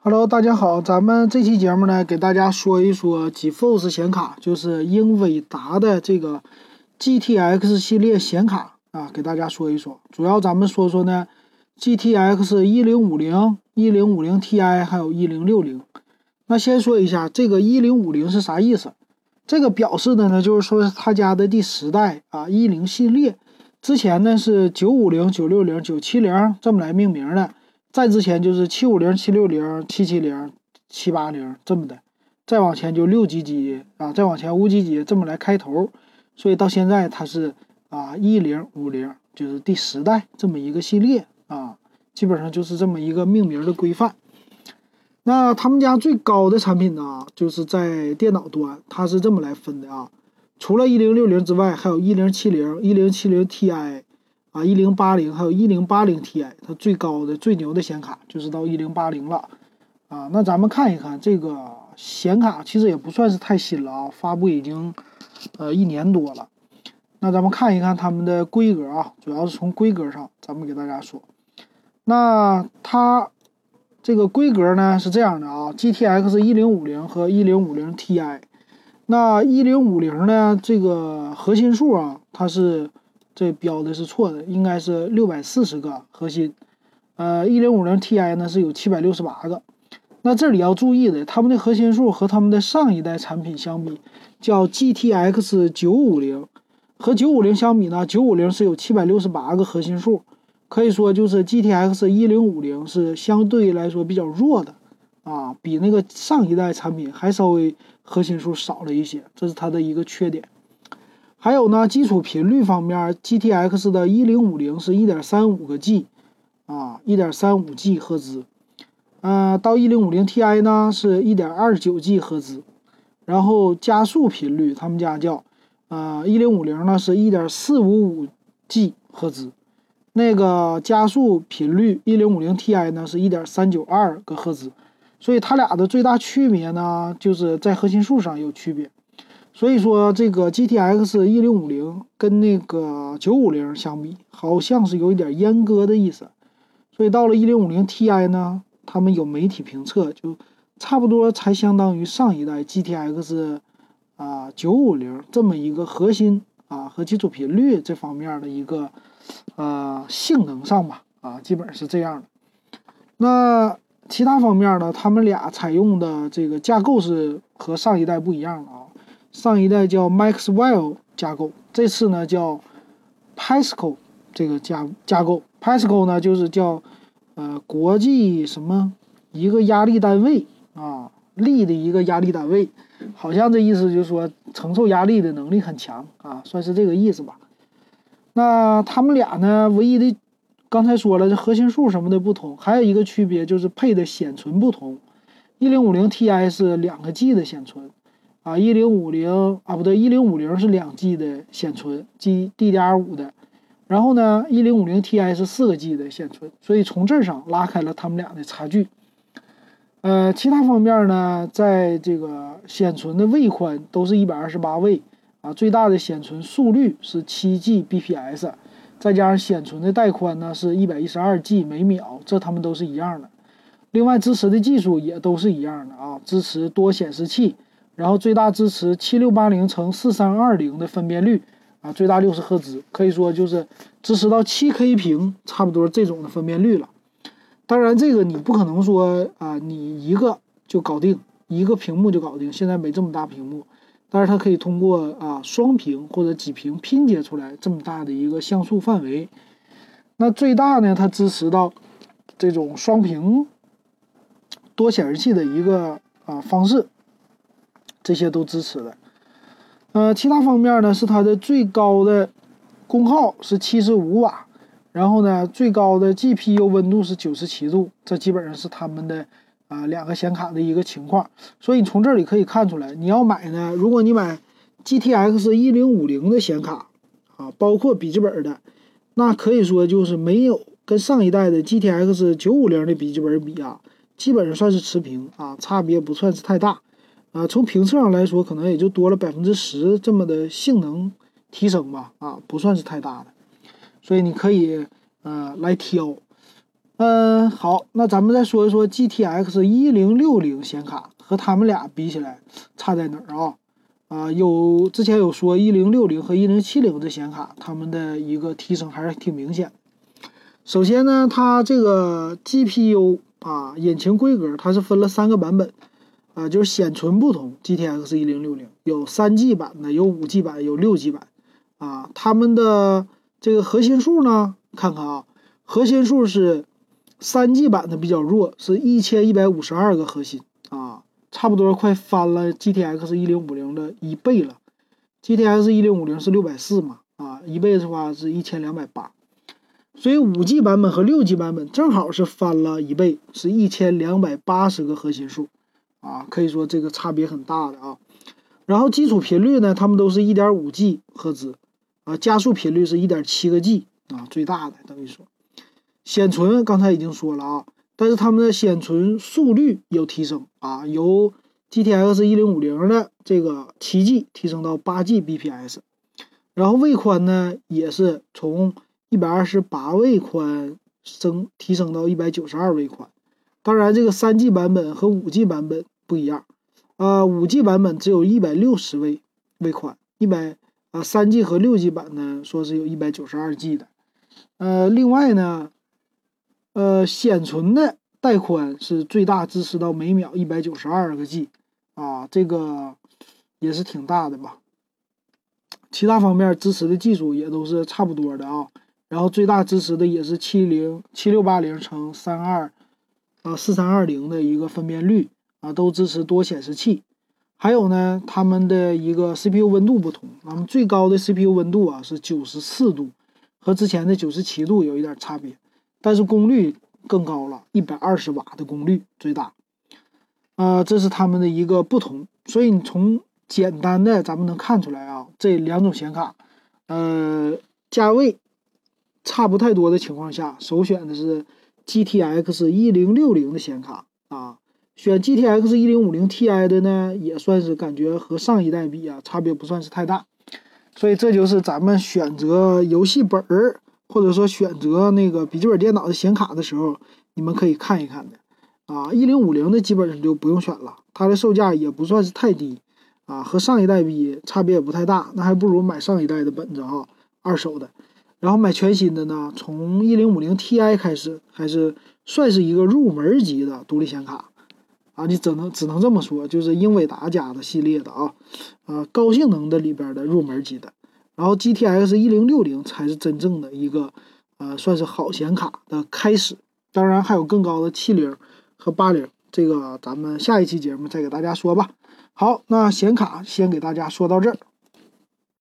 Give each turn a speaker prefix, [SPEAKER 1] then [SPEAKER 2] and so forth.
[SPEAKER 1] Hello，大家好，咱们这期节目呢，给大家说一说 GeForce 显卡，就是英伟达的这个 GTX 系列显卡啊，给大家说一说。主要咱们说说呢，GTX 一零五零、一零五零 Ti 还有一零六零。那先说一下这个一零五零是啥意思？这个表示的呢，就是说他家的第十代啊一零系列，之前呢是九五零、九六零、九七零这么来命名的。再之前就是七五零、七六零、七七零、七八零这么的，再往前就六几几啊，再往前五几几这么来开头，所以到现在它是啊一零五零，就是第十代这么一个系列啊，基本上就是这么一个命名的规范。那他们家最高的产品呢，就是在电脑端，它是这么来分的啊，除了一零六零之外，还有一零七零、一零七零 Ti。啊，一零八零还有一零八零 Ti，它最高的最牛的显卡就是到一零八零了。啊，那咱们看一看这个显卡，其实也不算是太新了啊，发布已经呃一年多了。那咱们看一看它们的规格啊，主要是从规格上，咱们给大家说。那它这个规格呢是这样的啊，GTX 一零五零和一零五零 Ti。那一零五零呢，这个核心数啊，它是。这标的是错的，应该是六百四十个核心。呃，一零五零 Ti 呢是有七百六十八个。那这里要注意的，他们的核心数和他们的上一代产品相比，叫 GTX 九五零，和九五零相比呢，九五零是有七百六十八个核心数，可以说就是 GTX 一零五零是相对来说比较弱的啊，比那个上一代产品还稍微核心数少了一些，这是它的一个缺点。还有呢，基础频率方面，GTX 的1050是1.35个 G，啊，1.35 G 赫兹，呃，到1050 Ti 呢是1.29 G 赫兹，然后加速频率他们家叫，呃，1050呢是1.455 G 赫兹，那个加速频率1050 Ti 呢是1.392个赫兹，所以它俩的最大区别呢就是在核心数上有区别。所以说，这个 GTX 一零五零跟那个九五零相比，好像是有一点阉割的意思。所以到了一零五零 Ti 呢，他们有媒体评测，就差不多才相当于上一代 GTX 啊九五零这么一个核心啊和基础频率这方面的一个呃性能上吧啊，基本是这样的。那其他方面呢，他们俩采用的这个架构是和上一代不一样的啊。上一代叫 Maxwell 架构，这次呢叫 Pascal 这个架架构。Pascal 呢就是叫呃国际什么一个压力单位啊，力的一个压力单位，好像这意思就是说承受压力的能力很强啊，算是这个意思吧。那他们俩呢，唯一的刚才说了这核心数什么的不同，还有一个区别就是配的显存不同。一零五零 Ti 是两个 G 的显存。啊，一零五零啊，不对，一零五零是两 G 的显存，G DDR5 的。然后呢，一零五零 Ti 是四个 G 的显存，所以从这上拉开了他们俩的差距。呃，其他方面呢，在这个显存的位宽都是一百二十八位啊，最大的显存速率是七 Gbps，再加上显存的带宽呢是一百一十二 G 每秒，这他们都是一样的。另外支持的技术也都是一样的啊，支持多显示器。然后最大支持七六八零乘四三二零的分辨率啊，最大六十赫兹，可以说就是支持到七 K 屏，差不多这种的分辨率了。当然，这个你不可能说啊，你一个就搞定，一个屏幕就搞定。现在没这么大屏幕，但是它可以通过啊双屏或者几屏拼接出来这么大的一个像素范围。那最大呢，它支持到这种双屏多显示器的一个啊方式。这些都支持的，呃，其他方面呢是它的最高的功耗是七十五瓦，然后呢最高的 GPU 温度是九十七度，这基本上是他们的啊两个显卡的一个情况。所以你从这里可以看出来，你要买呢，如果你买 GTX 一零五零的显卡啊，包括笔记本的，那可以说就是没有跟上一代的 GTX 九五零的笔记本比啊，基本上算是持平啊，差别不算是太大。啊，从评测上来说，可能也就多了百分之十这么的性能提升吧，啊，不算是太大的，所以你可以呃来挑。嗯，好，那咱们再说一说 GTX 一零六零显卡和他们俩比起来差在哪儿啊？啊，有之前有说一零六零和一零七零的显卡，它们的一个提升还是挺明显。首先呢，它这个 GPU 啊，引擎规格它是分了三个版本。啊，就是显存不同，GTX 一零六零有三 G 版的，有五 G 版，有六 G 版。啊，它们的这个核心数呢，看看啊，核心数是三 G 版的比较弱，是一千一百五十二个核心啊，差不多快翻了 GTX 一零五零的一倍了。GTX 一零五零是六百四嘛，啊，一倍的话是一千两百八，所以五 G 版本和六 G 版本正好是翻了一倍，是一千两百八十个核心数。啊，可以说这个差别很大的啊。然后基础频率呢，它们都是一点五 G 赫兹，啊，加速频率是一点七个 G 啊，最大的等于说。显存刚才已经说了啊，但是它们的显存速率有提升啊，由 GTX 一零五零的这个七 G 提升到八 G bps。然后位宽呢，也是从一百二十八位宽升提升到一百九十二位宽。当然，这个三 G 版本和五 G 版本不一样，啊，五 G 版本只有一百六十位位宽，一百啊，三 G 和六 G 版呢，说是有一百九十二 G 的，呃，另外呢，呃，显存的带宽是最大支持到每秒一百九十二个 G，啊，这个也是挺大的吧。其他方面支持的技术也都是差不多的啊，然后最大支持的也是七零七六八零乘三二。啊，四三二零的一个分辨率啊，都支持多显示器。还有呢，它们的一个 CPU 温度不同，咱们最高的 CPU 温度啊是九十四度，和之前的九十七度有一点差别，但是功率更高了，一百二十瓦的功率最大。啊，这是它们的一个不同。所以你从简单的咱们能看出来啊，这两种显卡，呃，价位差不太多的情况下，首选的是。GTX 一零六零的显卡啊，选 GTX 一零五零 Ti 的呢，也算是感觉和上一代比啊，差别不算是太大。所以这就是咱们选择游戏本儿，或者说选择那个笔记本电脑的显卡的时候，你们可以看一看的啊。一零五零的基本上就不用选了，它的售价也不算是太低啊，和上一代比差别也不太大，那还不如买上一代的本子哈，二手的。然后买全新的呢，从一零五零 Ti 开始，还是算是一个入门级的独立显卡啊，你只能只能这么说，就是英伟达家的系列的啊，啊高性能的里边的入门级的。然后 GTX 一零六零才是真正的一个，呃，算是好显卡的开始。当然还有更高的七零和八零，这个咱们下一期节目再给大家说吧。好，那显卡先给大家说到这儿。